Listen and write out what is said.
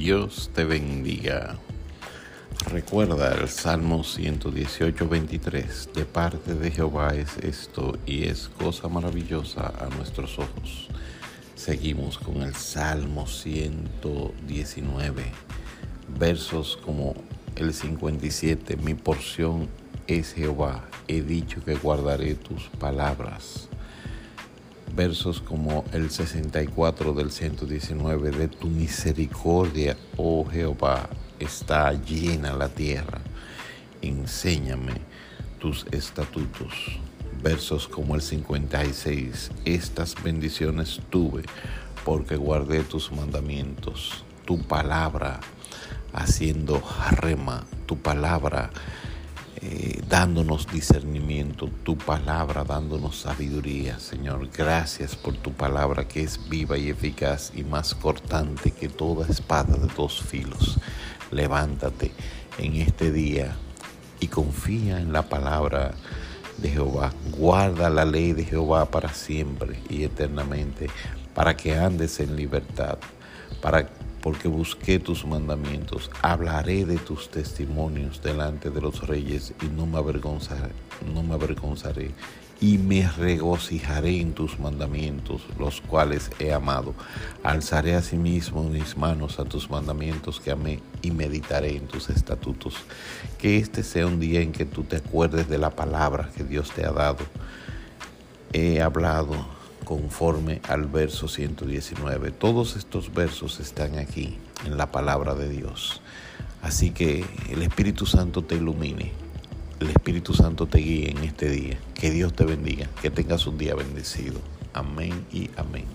Dios te bendiga. Recuerda el Salmo 118, 23. De parte de Jehová es esto y es cosa maravillosa a nuestros ojos. Seguimos con el Salmo 119. Versos como el 57. Mi porción es Jehová. He dicho que guardaré tus palabras versos como el 64 del 119, de tu misericordia, oh Jehová, está llena la tierra. Enséñame tus estatutos. Versos como el 56, estas bendiciones tuve porque guardé tus mandamientos, tu palabra haciendo rema, tu palabra eh, dándonos discernimiento, tu palabra dándonos sabiduría, Señor. Gracias por tu palabra que es viva y eficaz y más cortante que toda espada de dos filos. Levántate en este día y confía en la palabra de Jehová. Guarda la ley de Jehová para siempre y eternamente, para que andes en libertad, para porque busqué tus mandamientos. Hablaré de tus testimonios delante de los reyes y no me avergonzaré, no me avergonzaré y me regocijaré en tus mandamientos, los cuales he amado. Alzaré asimismo mis manos a tus mandamientos que amé y meditaré en tus estatutos. Que este sea un día en que tú te acuerdes de la palabra que Dios te ha dado. He hablado conforme al verso 119. Todos estos versos están aquí en la palabra de Dios. Así que el Espíritu Santo te ilumine, el Espíritu Santo te guíe en este día. Que Dios te bendiga, que tengas un día bendecido. Amén y amén.